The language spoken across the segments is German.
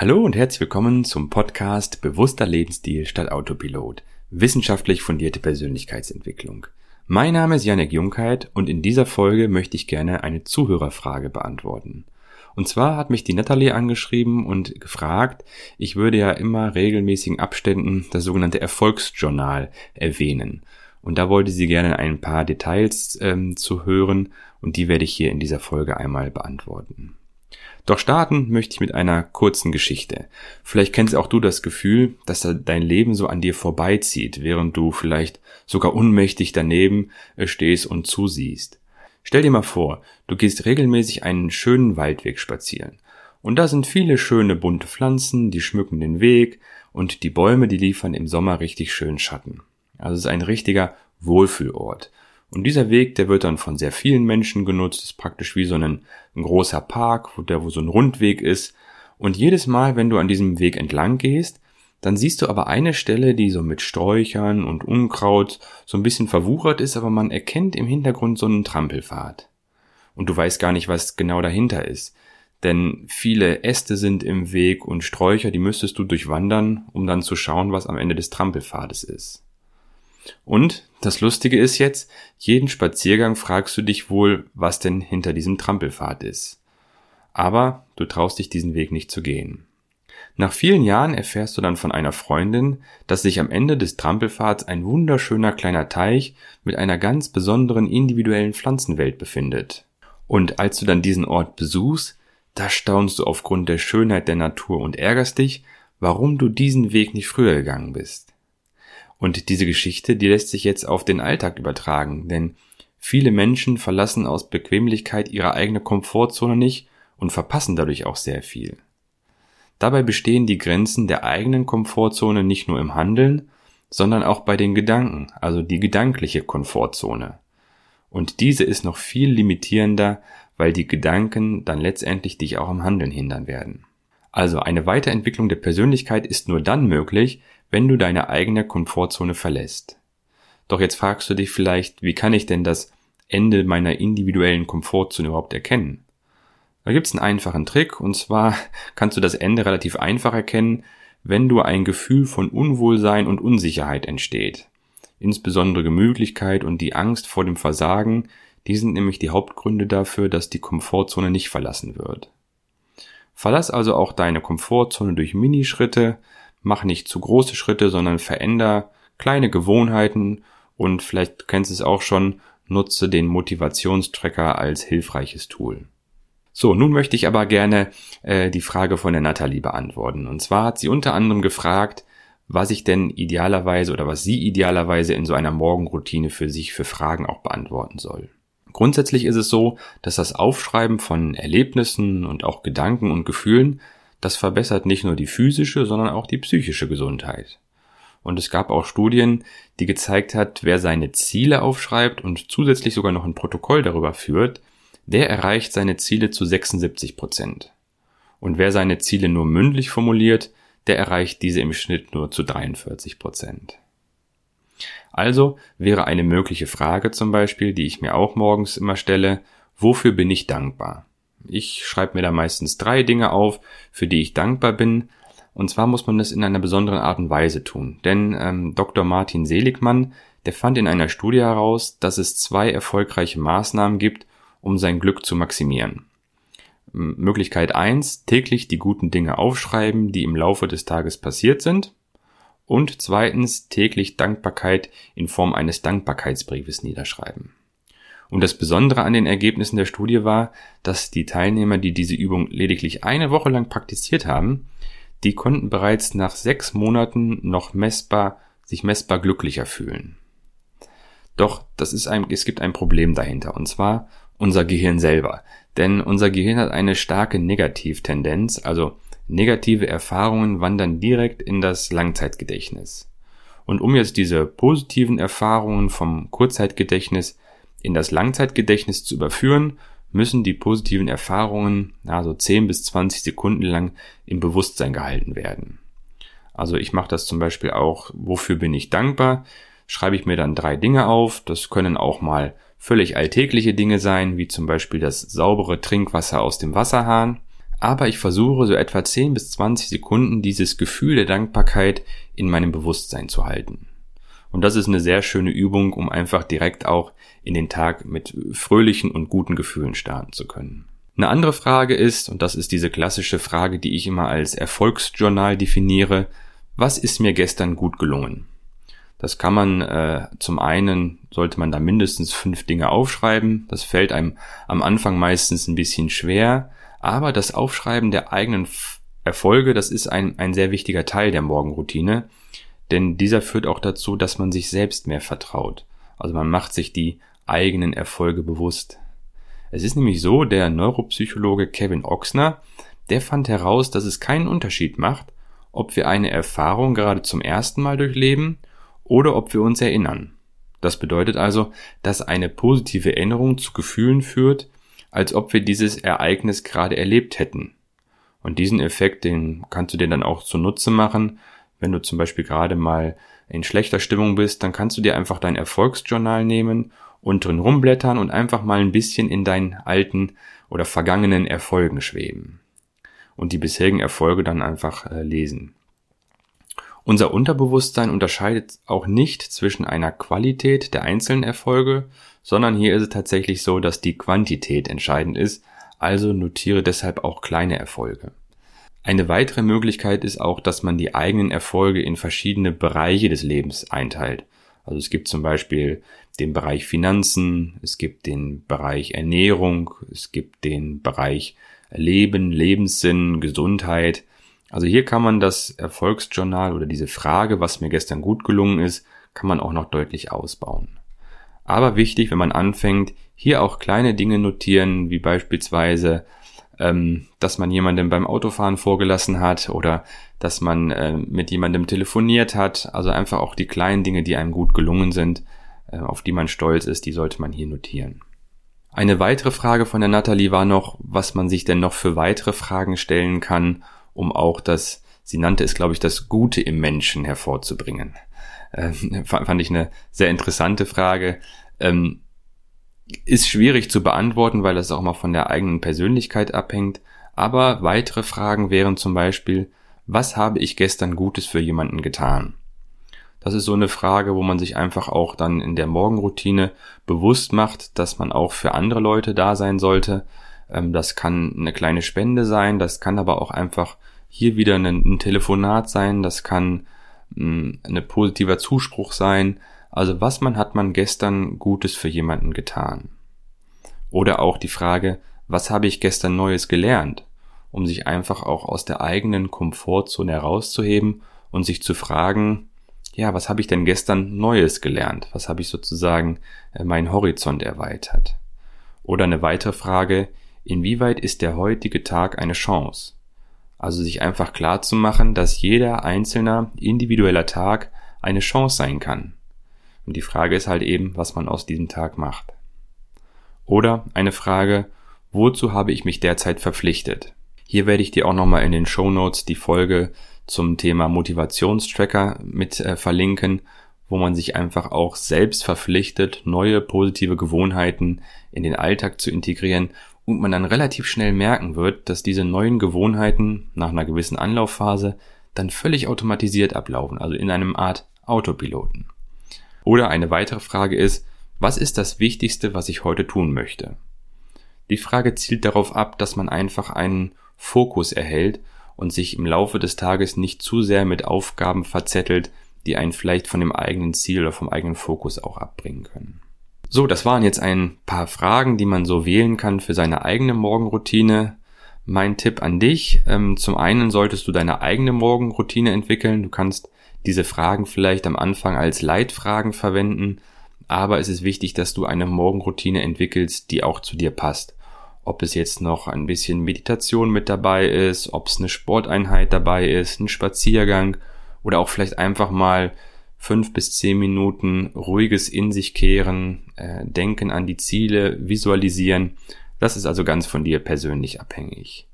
Hallo und herzlich willkommen zum Podcast Bewusster Lebensstil statt Autopilot. Wissenschaftlich fundierte Persönlichkeitsentwicklung. Mein Name ist Janek Jungheit und in dieser Folge möchte ich gerne eine Zuhörerfrage beantworten. Und zwar hat mich die Natalie angeschrieben und gefragt, ich würde ja immer regelmäßigen Abständen das sogenannte Erfolgsjournal erwähnen. Und da wollte sie gerne ein paar Details ähm, zu hören und die werde ich hier in dieser Folge einmal beantworten. Doch starten möchte ich mit einer kurzen Geschichte. Vielleicht kennst auch du das Gefühl, dass dein Leben so an dir vorbeizieht, während du vielleicht sogar unmächtig daneben äh, stehst und zusiehst. Stell dir mal vor, du gehst regelmäßig einen schönen Waldweg spazieren. Und da sind viele schöne bunte Pflanzen, die schmücken den Weg und die Bäume, die liefern im Sommer richtig schön Schatten. Also es ist ein richtiger Wohlfühlort. Und dieser Weg, der wird dann von sehr vielen Menschen genutzt, ist praktisch wie so ein, ein großer Park, wo der, wo so ein Rundweg ist. Und jedes Mal, wenn du an diesem Weg entlang gehst, dann siehst du aber eine Stelle, die so mit Sträuchern und Unkraut so ein bisschen verwuchert ist, aber man erkennt im Hintergrund so einen Trampelpfad. Und du weißt gar nicht, was genau dahinter ist. Denn viele Äste sind im Weg und Sträucher, die müsstest du durchwandern, um dann zu schauen, was am Ende des Trampelpfades ist. Und das Lustige ist jetzt, jeden Spaziergang fragst du dich wohl, was denn hinter diesem Trampelpfad ist. Aber du traust dich diesen Weg nicht zu gehen. Nach vielen Jahren erfährst du dann von einer Freundin, dass sich am Ende des Trampelpfads ein wunderschöner kleiner Teich mit einer ganz besonderen individuellen Pflanzenwelt befindet. Und als du dann diesen Ort besuchst, da staunst du aufgrund der Schönheit der Natur und ärgerst dich, warum du diesen Weg nicht früher gegangen bist. Und diese Geschichte, die lässt sich jetzt auf den Alltag übertragen, denn viele Menschen verlassen aus Bequemlichkeit ihre eigene Komfortzone nicht und verpassen dadurch auch sehr viel. Dabei bestehen die Grenzen der eigenen Komfortzone nicht nur im Handeln, sondern auch bei den Gedanken, also die gedankliche Komfortzone. Und diese ist noch viel limitierender, weil die Gedanken dann letztendlich dich auch am Handeln hindern werden. Also eine Weiterentwicklung der Persönlichkeit ist nur dann möglich, wenn du deine eigene Komfortzone verlässt. Doch jetzt fragst du dich vielleicht, wie kann ich denn das Ende meiner individuellen Komfortzone überhaupt erkennen? Da gibt's einen einfachen Trick, und zwar kannst du das Ende relativ einfach erkennen, wenn du ein Gefühl von Unwohlsein und Unsicherheit entsteht. Insbesondere Gemütlichkeit und die Angst vor dem Versagen, die sind nämlich die Hauptgründe dafür, dass die Komfortzone nicht verlassen wird. Verlass also auch deine Komfortzone durch Minischritte, mach nicht zu große Schritte, sondern veränder kleine Gewohnheiten und vielleicht kennst du es auch schon, nutze den Motivationstracker als hilfreiches Tool. So, nun möchte ich aber gerne äh, die Frage von der Nathalie beantworten. Und zwar hat sie unter anderem gefragt, was ich denn idealerweise oder was sie idealerweise in so einer Morgenroutine für sich für Fragen auch beantworten soll. Grundsätzlich ist es so, dass das Aufschreiben von Erlebnissen und auch Gedanken und Gefühlen, das verbessert nicht nur die physische, sondern auch die psychische Gesundheit. Und es gab auch Studien, die gezeigt hat, wer seine Ziele aufschreibt und zusätzlich sogar noch ein Protokoll darüber führt, der erreicht seine Ziele zu 76 Prozent. Und wer seine Ziele nur mündlich formuliert, der erreicht diese im Schnitt nur zu 43 Prozent. Also wäre eine mögliche Frage zum Beispiel, die ich mir auch morgens immer stelle, wofür bin ich dankbar? Ich schreibe mir da meistens drei Dinge auf, für die ich dankbar bin. Und zwar muss man das in einer besonderen Art und Weise tun. Denn ähm, Dr. Martin Seligmann, der fand in einer Studie heraus, dass es zwei erfolgreiche Maßnahmen gibt, um sein Glück zu maximieren. Möglichkeit eins: täglich die guten Dinge aufschreiben, die im Laufe des Tages passiert sind. Und zweitens täglich Dankbarkeit in Form eines Dankbarkeitsbriefes niederschreiben. Und das Besondere an den Ergebnissen der Studie war, dass die Teilnehmer, die diese Übung lediglich eine Woche lang praktiziert haben, die konnten bereits nach sechs Monaten noch messbar, sich messbar glücklicher fühlen. Doch das ist ein, es gibt ein Problem dahinter, und zwar unser Gehirn selber. Denn unser Gehirn hat eine starke Negativtendenz, also Negative Erfahrungen wandern direkt in das Langzeitgedächtnis. Und um jetzt diese positiven Erfahrungen vom Kurzzeitgedächtnis in das Langzeitgedächtnis zu überführen, müssen die positiven Erfahrungen also 10 bis 20 Sekunden lang im Bewusstsein gehalten werden. Also ich mache das zum Beispiel auch, wofür bin ich dankbar? Schreibe ich mir dann drei Dinge auf. Das können auch mal völlig alltägliche Dinge sein, wie zum Beispiel das saubere Trinkwasser aus dem Wasserhahn. aber ich versuche so etwa 10 bis 20 Sekunden dieses Gefühl der Dankbarkeit in meinem Bewusstsein zu halten. Und das ist eine sehr schöne Übung, um einfach direkt auch in den Tag mit fröhlichen und guten Gefühlen starten zu können. Eine andere Frage ist, und das ist diese klassische Frage, die ich immer als Erfolgsjournal definiere, was ist mir gestern gut gelungen? Das kann man äh, zum einen, sollte man da mindestens fünf Dinge aufschreiben. Das fällt einem am Anfang meistens ein bisschen schwer, aber das Aufschreiben der eigenen Erfolge, das ist ein, ein sehr wichtiger Teil der Morgenroutine, denn dieser führt auch dazu, dass man sich selbst mehr vertraut. Also man macht sich die eigenen Erfolge bewusst. Es ist nämlich so, der Neuropsychologe Kevin Oxner, der fand heraus, dass es keinen Unterschied macht, ob wir eine Erfahrung gerade zum ersten Mal durchleben oder ob wir uns erinnern. Das bedeutet also, dass eine positive Erinnerung zu Gefühlen führt, als ob wir dieses Ereignis gerade erlebt hätten. Und diesen Effekt, den kannst du dir dann auch zunutze machen, wenn du zum Beispiel gerade mal in schlechter Stimmung bist, dann kannst du dir einfach dein Erfolgsjournal nehmen und drin rumblättern und einfach mal ein bisschen in deinen alten oder vergangenen Erfolgen schweben. Und die bisherigen Erfolge dann einfach äh, lesen. Unser Unterbewusstsein unterscheidet auch nicht zwischen einer Qualität der einzelnen Erfolge, sondern hier ist es tatsächlich so, dass die Quantität entscheidend ist, also notiere deshalb auch kleine Erfolge. Eine weitere Möglichkeit ist auch, dass man die eigenen Erfolge in verschiedene Bereiche des Lebens einteilt. Also es gibt zum Beispiel den Bereich Finanzen, es gibt den Bereich Ernährung, es gibt den Bereich Leben, Lebenssinn, Gesundheit. Also hier kann man das Erfolgsjournal oder diese Frage, was mir gestern gut gelungen ist, kann man auch noch deutlich ausbauen. Aber wichtig, wenn man anfängt, hier auch kleine Dinge notieren, wie beispielsweise, ähm, dass man jemandem beim Autofahren vorgelassen hat oder dass man äh, mit jemandem telefoniert hat. Also einfach auch die kleinen Dinge, die einem gut gelungen sind, äh, auf die man stolz ist, die sollte man hier notieren. Eine weitere Frage von der Natalie war noch, was man sich denn noch für weitere Fragen stellen kann, um auch das, sie nannte es, glaube ich, das Gute im Menschen hervorzubringen. Äh, fand ich eine sehr interessante Frage. Ähm, ist schwierig zu beantworten, weil das auch mal von der eigenen Persönlichkeit abhängt. Aber weitere Fragen wären zum Beispiel, was habe ich gestern Gutes für jemanden getan? Das ist so eine Frage, wo man sich einfach auch dann in der Morgenroutine bewusst macht, dass man auch für andere Leute da sein sollte. Ähm, das kann eine kleine Spende sein, das kann aber auch einfach hier wieder ein, Telefonat sein, das kann mm, ein positiver Zuspruch sein. Also was man hat man gestern Gutes für jemanden getan? Oder auch die Frage, was habe ich gestern Neues gelernt? Um sich einfach auch aus der eigenen Komfortzone herauszuheben und sich zu fragen, ja, was habe ich denn gestern Neues gelernt? Was habe ich sozusagen äh, meinen Horizont erweitert? Oder eine weitere Frage, inwieweit ist der heutige Tag eine Chance? Also sich einfach klar zu machen, dass jeder einzelne individueller Tag eine Chance sein kann. Und die Frage ist halt eben, was man aus diesem Tag macht. Oder eine Frage, wozu habe ich mich derzeit verpflichtet? Hier werde ich dir auch nochmal in den Show Notes die Folge zum Thema Motivationstracker mit äh, verlinken, wo man sich einfach auch selbst verpflichtet, neue positive Gewohnheiten in den Alltag zu integrieren und man dann relativ schnell merken wird, dass diese neuen Gewohnheiten nach einer gewissen Anlaufphase dann völlig automatisiert ablaufen, also in einem Art Autopiloten. Oder eine weitere Frage ist, was ist das Wichtigste, was ich heute tun möchte? Die Frage zielt darauf ab, dass man einfach einen Fokus erhält und sich im Laufe des Tages nicht zu sehr mit Aufgaben verzettelt, die einen vielleicht von dem eigenen Ziel oder vom eigenen Fokus auch abbringen können. So, das waren jetzt ein paar Fragen, die man so wählen kann für seine eigene Morgenroutine. Mein Tipp an dich, ähm, zum einen solltest du deine eigene Morgenroutine entwickeln. Du kannst diese Fragen vielleicht am Anfang als Leitfragen verwenden, aber es ist wichtig, dass du eine Morgenroutine entwickelst, die auch zu dir passt. Ob es jetzt noch ein bisschen Meditation mit dabei ist, ob es eine Sporteinheit dabei ist, ein Spaziergang oder auch vielleicht einfach mal fünf bis zehn Minuten ruhiges in sich kehren, äh, denken an die Ziele, visualisieren. Das ist also ganz von dir persönlich abhängig.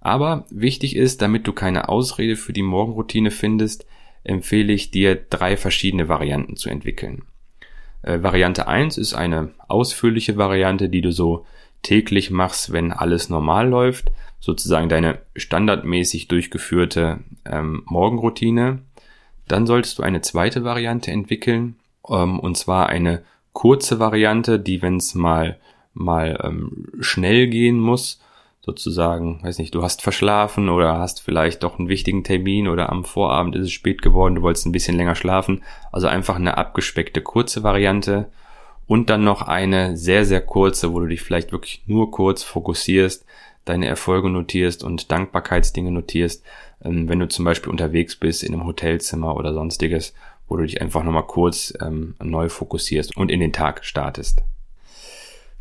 Aber wichtig ist, damit du keine Ausrede für die Morgenroutine findest, empfehle ich dir, drei verschiedene Varianten zu entwickeln. Äh, Variante 1 ist eine ausführliche Variante, die du so täglich machst, wenn alles normal läuft, sozusagen deine standardmäßig durchgeführte ähm, Morgenroutine. Dann solltest du eine zweite Variante entwickeln, ähm, und zwar eine kurze Variante, die, wenn es mal mal ähm, schnell gehen muss, sozusagen, weiß nicht, du hast verschlafen oder hast vielleicht doch einen wichtigen Termin oder am Vorabend ist es spät geworden, du wolltest ein bisschen länger schlafen. Also einfach eine abgespeckte kurze Variante und dann noch eine sehr, sehr kurze, wo du dich vielleicht wirklich nur kurz fokussierst, deine Erfolge notierst und Dankbarkeitsdinge notierst, ähm, wenn du zum Beispiel unterwegs bist in einem Hotelzimmer oder sonstiges, wo du dich einfach nochmal kurz ähm, neu fokussierst und in den Tag startest.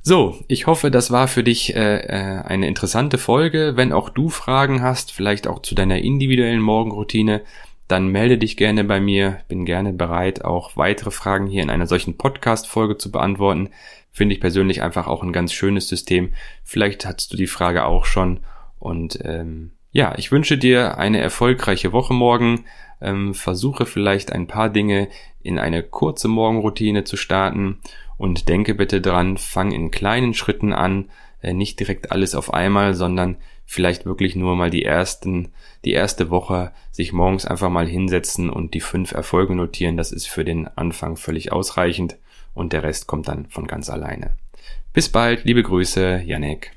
So, ich hoffe, das war für dich äh, äh, eine interessante Folge. Wenn auch du Fragen hast, vielleicht auch zu deiner individuellen Morgenroutine, dann melde dich gerne bei mir. Bin gerne bereit, auch weitere Fragen hier in einer solchen Podcast-Folge zu beantworten. Finde ich persönlich einfach auch ein ganz schönes System. Vielleicht hast du die Frage auch schon. Und ähm, ja, ich wünsche dir eine erfolgreiche Woche morgen. Ähm, versuche vielleicht ein paar Dinge in eine kurze Morgenroutine zu starten und denke bitte dran, fang in kleinen Schritten an, äh, nicht direkt alles auf einmal, sondern vielleicht wirklich nur mal die ersten, die erste Woche sich morgens einfach mal hinsetzen und die fünf Erfolge notieren. Das ist für den Anfang völlig ausreichend und der Rest kommt dann von ganz alleine. Bis bald, liebe Grüße, Janek.